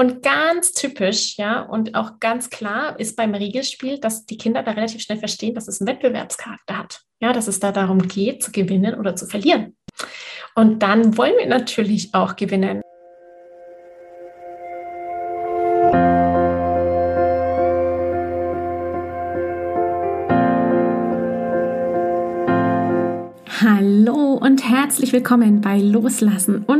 Und ganz typisch, ja, und auch ganz klar ist beim Regelspiel, dass die Kinder da relativ schnell verstehen, dass es einen Wettbewerbscharakter hat. Ja, dass es da darum geht, zu gewinnen oder zu verlieren. Und dann wollen wir natürlich auch gewinnen. Hallo und herzlich willkommen bei Loslassen und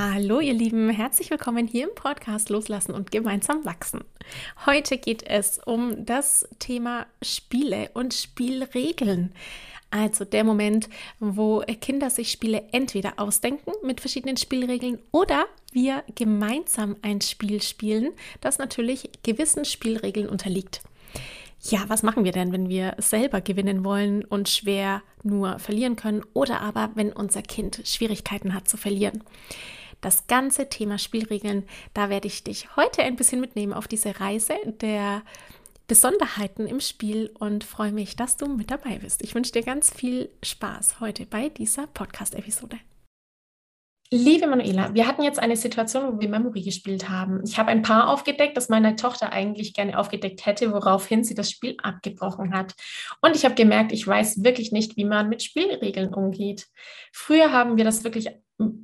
Hallo ihr Lieben, herzlich willkommen hier im Podcast Loslassen und gemeinsam wachsen. Heute geht es um das Thema Spiele und Spielregeln. Also der Moment, wo Kinder sich Spiele entweder ausdenken mit verschiedenen Spielregeln oder wir gemeinsam ein Spiel spielen, das natürlich gewissen Spielregeln unterliegt. Ja, was machen wir denn, wenn wir selber gewinnen wollen und schwer nur verlieren können oder aber wenn unser Kind Schwierigkeiten hat zu verlieren? Das ganze Thema Spielregeln. Da werde ich dich heute ein bisschen mitnehmen auf diese Reise der Besonderheiten im Spiel und freue mich, dass du mit dabei bist. Ich wünsche dir ganz viel Spaß heute bei dieser Podcast-Episode. Liebe Manuela, wir hatten jetzt eine Situation, wo wir Memory gespielt haben. Ich habe ein Paar aufgedeckt, das meine Tochter eigentlich gerne aufgedeckt hätte, woraufhin sie das Spiel abgebrochen hat. Und ich habe gemerkt, ich weiß wirklich nicht, wie man mit Spielregeln umgeht. Früher haben wir das wirklich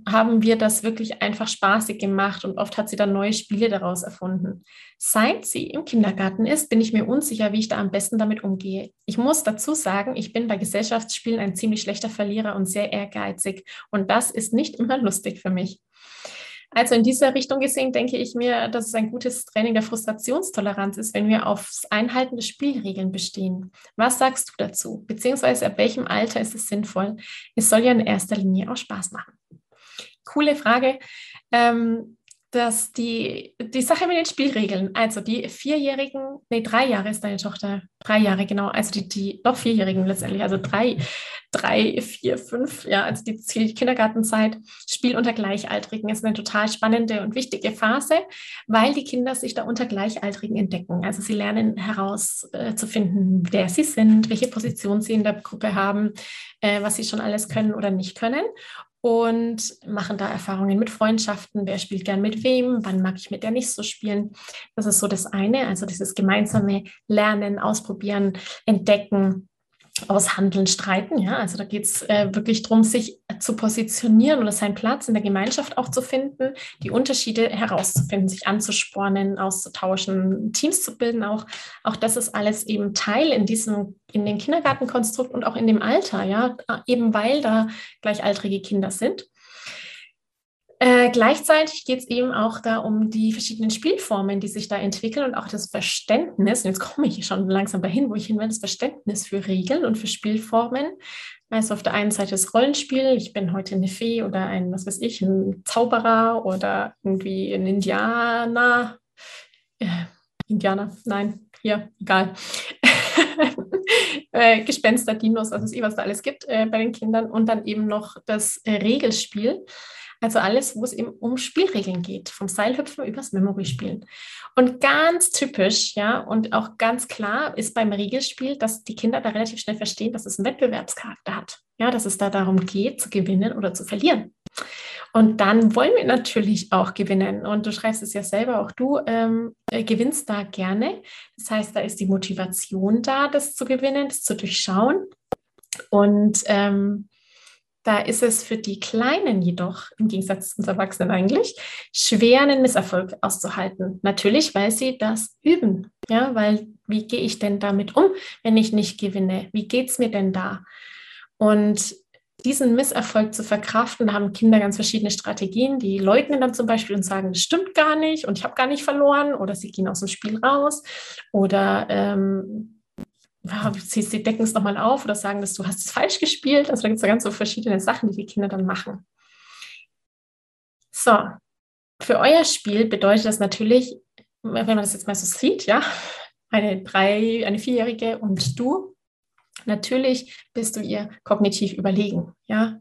haben wir das wirklich einfach spaßig gemacht und oft hat sie dann neue Spiele daraus erfunden. Seit sie im Kindergarten ist, bin ich mir unsicher, wie ich da am besten damit umgehe. Ich muss dazu sagen, ich bin bei Gesellschaftsspielen ein ziemlich schlechter Verlierer und sehr ehrgeizig und das ist nicht immer lustig für mich. Also in dieser Richtung gesehen denke ich mir, dass es ein gutes Training der Frustrationstoleranz ist, wenn wir aufs Einhalten der Spielregeln bestehen. Was sagst du dazu? Beziehungsweise ab welchem Alter ist es sinnvoll? Es soll ja in erster Linie auch Spaß machen coole Frage. Ähm, dass die, die Sache mit den Spielregeln, also die Vierjährigen, nee, drei Jahre ist deine Tochter, drei Jahre, genau, also die, die doch Vierjährigen letztendlich, also drei, drei, vier, fünf, ja, also die Kindergartenzeit, Spiel unter Gleichaltrigen ist eine total spannende und wichtige Phase, weil die Kinder sich da unter Gleichaltrigen entdecken. Also sie lernen herauszufinden, äh, wer sie sind, welche Position sie in der Gruppe haben, äh, was sie schon alles können oder nicht können und machen da Erfahrungen mit Freundschaften. Wer spielt gern mit wem? Wann mag ich mit der nicht so spielen? Das ist so das eine, also dieses gemeinsame Lernen, Ausprobieren, Entdecken aushandeln, streiten. Ja, also da geht es äh, wirklich darum, sich zu positionieren oder seinen Platz in der Gemeinschaft auch zu finden, die Unterschiede herauszufinden, sich anzuspornen, auszutauschen, Teams zu bilden. Auch, auch das ist alles eben Teil in diesem, in dem Kindergartenkonstrukt und auch in dem Alter, ja, eben weil da gleichaltrige Kinder sind. Äh, gleichzeitig geht es eben auch da um die verschiedenen Spielformen, die sich da entwickeln und auch das Verständnis. Und jetzt komme ich schon langsam dahin, wo ich hin will, das Verständnis für Regeln und für Spielformen. Also auf der einen Seite das Rollenspiel, ich bin heute eine Fee oder ein, was weiß ich, ein Zauberer oder irgendwie ein Indianer. Äh, Indianer, nein, hier, egal. äh, Gespenster, Dinos, was es eh, was da alles gibt äh, bei den Kindern. Und dann eben noch das äh, Regelspiel. Also alles, wo es eben um Spielregeln geht, vom Seilhüpfen übers Memory-Spielen. Und ganz typisch, ja, und auch ganz klar ist beim Regelspiel, dass die Kinder da relativ schnell verstehen, dass es einen Wettbewerbscharakter hat. Ja, dass es da darum geht, zu gewinnen oder zu verlieren. Und dann wollen wir natürlich auch gewinnen. Und du schreibst es ja selber, auch du ähm, äh, gewinnst da gerne. Das heißt, da ist die Motivation da, das zu gewinnen, das zu durchschauen. Und ähm, da ist es für die Kleinen jedoch, im Gegensatz zu uns Erwachsenen eigentlich, schwer, einen Misserfolg auszuhalten. Natürlich, weil sie das üben. Ja, weil wie gehe ich denn damit um, wenn ich nicht gewinne? Wie geht es mir denn da? Und diesen Misserfolg zu verkraften, haben Kinder ganz verschiedene Strategien. Die leugnen dann zum Beispiel und sagen, das stimmt gar nicht und ich habe gar nicht verloren oder sie gehen aus dem Spiel raus oder ähm, sie decken es nochmal auf oder sagen, dass du hast es falsch gespielt. Also da gibt es ja ganz so verschiedene Sachen, die die Kinder dann machen. So, für euer Spiel bedeutet das natürlich, wenn man das jetzt mal so sieht, ja, eine drei, eine vierjährige und du, natürlich bist du ihr kognitiv überlegen, ja.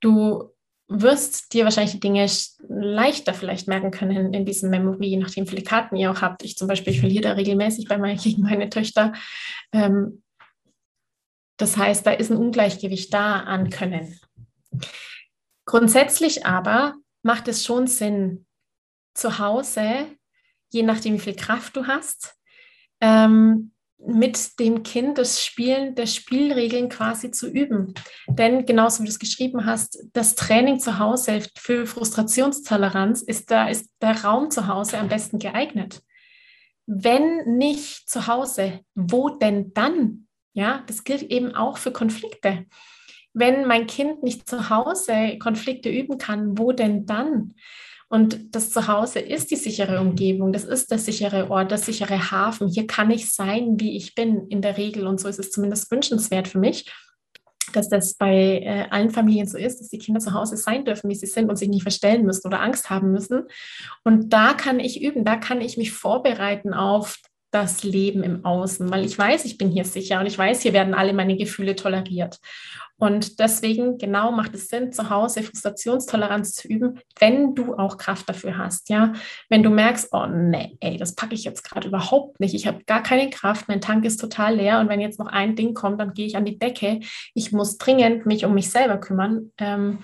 Du wirst dir wahrscheinlich Dinge leichter vielleicht merken können in, diesem Memory, je nachdem, wie viele Karten ihr auch habt. Ich zum Beispiel, verliere da regelmäßig bei meinen, gegen meine Töchter. Ähm, das heißt, da ist ein Ungleichgewicht da an Können. Grundsätzlich aber macht es schon Sinn, zu Hause, je nachdem, wie viel Kraft du hast, ähm, mit dem Kind das Spielen der Spielregeln quasi zu üben. Denn genauso wie du es geschrieben hast, das Training zu Hause für Frustrationstoleranz ist da ist der Raum zu Hause am besten geeignet. Wenn nicht zu Hause, wo denn dann? Ja, das gilt eben auch für Konflikte. Wenn mein Kind nicht zu Hause Konflikte üben kann, wo denn dann? Und das Zuhause ist die sichere Umgebung, das ist der sichere Ort, der sichere Hafen. Hier kann ich sein, wie ich bin, in der Regel. Und so ist es zumindest wünschenswert für mich, dass das bei äh, allen Familien so ist, dass die Kinder zu Hause sein dürfen, wie sie sind und sich nicht verstellen müssen oder Angst haben müssen. Und da kann ich üben, da kann ich mich vorbereiten auf das Leben im Außen, weil ich weiß, ich bin hier sicher und ich weiß, hier werden alle meine Gefühle toleriert. Und deswegen genau macht es Sinn, zu Hause Frustrationstoleranz zu üben, wenn du auch Kraft dafür hast. Ja, wenn du merkst, oh nee, ey, das packe ich jetzt gerade überhaupt nicht. Ich habe gar keine Kraft, mein Tank ist total leer und wenn jetzt noch ein Ding kommt, dann gehe ich an die Decke. Ich muss dringend mich um mich selber kümmern. Ähm,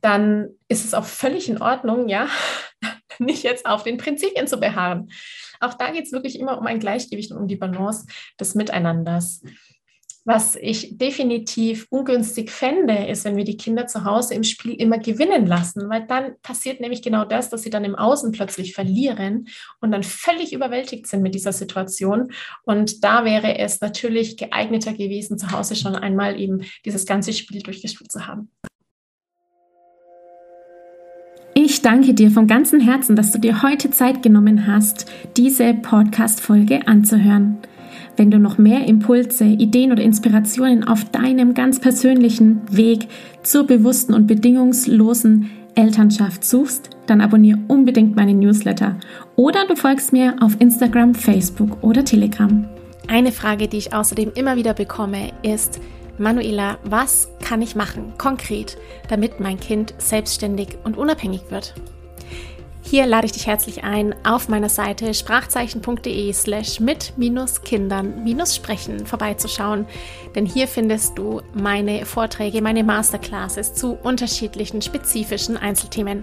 dann ist es auch völlig in Ordnung, ja, nicht jetzt auf den Prinzipien zu beharren. Auch da geht es wirklich immer um ein Gleichgewicht und um die Balance des Miteinanders. Was ich definitiv ungünstig fände, ist, wenn wir die Kinder zu Hause im Spiel immer gewinnen lassen, weil dann passiert nämlich genau das, dass sie dann im Außen plötzlich verlieren und dann völlig überwältigt sind mit dieser Situation. Und da wäre es natürlich geeigneter gewesen, zu Hause schon einmal eben dieses ganze Spiel durchgespielt zu haben. Ich danke dir von ganzem Herzen, dass du dir heute Zeit genommen hast, diese Podcast-Folge anzuhören. Wenn du noch mehr Impulse, Ideen oder Inspirationen auf deinem ganz persönlichen Weg zur bewussten und bedingungslosen Elternschaft suchst, dann abonniere unbedingt meinen Newsletter oder du folgst mir auf Instagram, Facebook oder Telegram. Eine Frage, die ich außerdem immer wieder bekomme, ist, Manuela, was kann ich machen, konkret, damit mein Kind selbstständig und unabhängig wird? Hier lade ich dich herzlich ein, auf meiner Seite sprachzeichen.de slash mit-kindern-sprechen vorbeizuschauen, denn hier findest du meine Vorträge, meine Masterclasses zu unterschiedlichen spezifischen Einzelthemen.